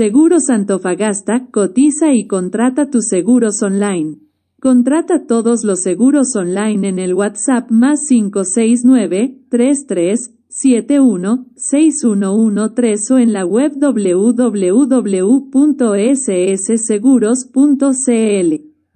Seguros Antofagasta, cotiza y contrata tus seguros online. Contrata todos los seguros online en el WhatsApp más 569 33 71 6113 o en la web www.ssseguros.cl.